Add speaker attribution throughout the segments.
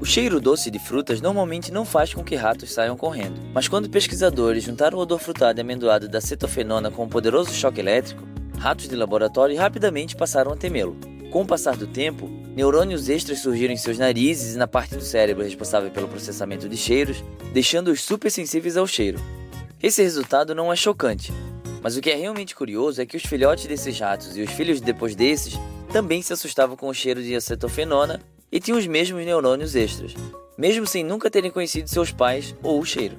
Speaker 1: O cheiro doce de frutas normalmente não faz com que ratos saiam correndo, mas quando pesquisadores juntaram o odor frutado e amendoado da cetofenona com um poderoso choque elétrico, ratos de laboratório rapidamente passaram a temê-lo. Com o passar do tempo, neurônios extras surgiram em seus narizes e na parte do cérebro responsável pelo processamento de cheiros, deixando-os supersensíveis ao cheiro. Esse resultado não é chocante, mas o que é realmente curioso é que os filhotes desses ratos e os filhos depois desses também se assustavam com o cheiro de acetofenona e tinham os mesmos neurônios extras, mesmo sem nunca terem conhecido seus pais ou o cheiro.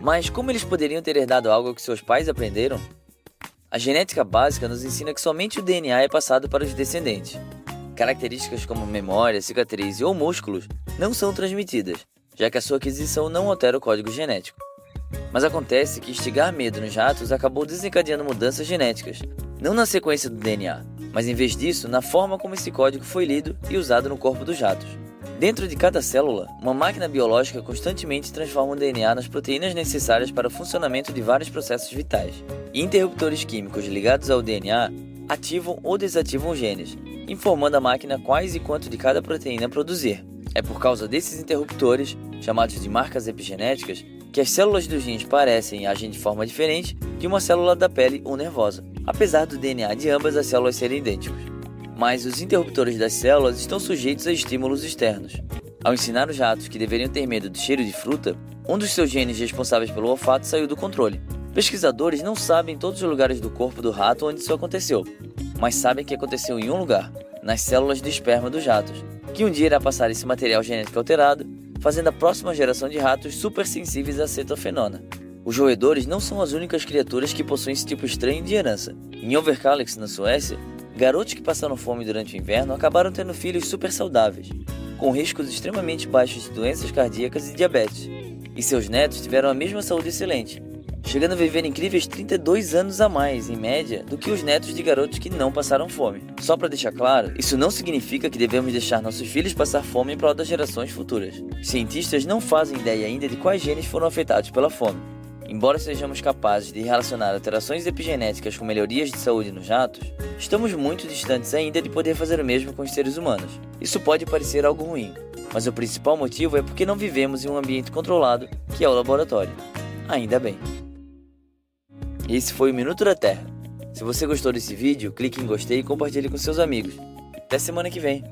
Speaker 1: Mas como eles poderiam ter herdado algo que seus pais aprenderam? A genética básica nos ensina que somente o DNA é passado para os descendentes. Características como memória, cicatriz ou músculos não são transmitidas, já que a sua aquisição não altera o código genético. Mas acontece que instigar medo nos ratos acabou desencadeando mudanças genéticas, não na sequência do DNA, mas em vez disso, na forma como esse código foi lido e usado no corpo dos ratos. Dentro de cada célula, uma máquina biológica constantemente transforma o DNA nas proteínas necessárias para o funcionamento de vários processos vitais. E interruptores químicos ligados ao DNA ativam ou desativam genes, informando a máquina quais e quanto de cada proteína produzir. É por causa desses interruptores, chamados de marcas epigenéticas, que as células dos rins parecem e agem de forma diferente de uma célula da pele ou nervosa apesar do DNA de ambas as células serem idênticos. Mas os interruptores das células estão sujeitos a estímulos externos. Ao ensinar os ratos que deveriam ter medo do cheiro de fruta, um dos seus genes responsáveis pelo olfato saiu do controle. Pesquisadores não sabem todos os lugares do corpo do rato onde isso aconteceu, mas sabem que aconteceu em um lugar, nas células do esperma dos ratos, que um dia irá passar esse material genético alterado, fazendo a próxima geração de ratos supersensíveis à cetofenona. Os roedores não são as únicas criaturas que possuem esse tipo estranho de herança. Em Overkalix, na Suécia, garotos que passaram fome durante o inverno acabaram tendo filhos super saudáveis, com riscos extremamente baixos de doenças cardíacas e diabetes. E seus netos tiveram a mesma saúde excelente, chegando a viver incríveis 32 anos a mais, em média, do que os netos de garotos que não passaram fome. Só para deixar claro, isso não significa que devemos deixar nossos filhos passar fome em prol das gerações futuras. Cientistas não fazem ideia ainda de quais genes foram afetados pela fome. Embora sejamos capazes de relacionar alterações epigenéticas com melhorias de saúde nos ratos, estamos muito distantes ainda de poder fazer o mesmo com os seres humanos. Isso pode parecer algo ruim, mas o principal motivo é porque não vivemos em um ambiente controlado, que é o laboratório. Ainda bem. Esse foi o Minuto da Terra. Se você gostou desse vídeo, clique em gostei e compartilhe com seus amigos. Até semana que vem.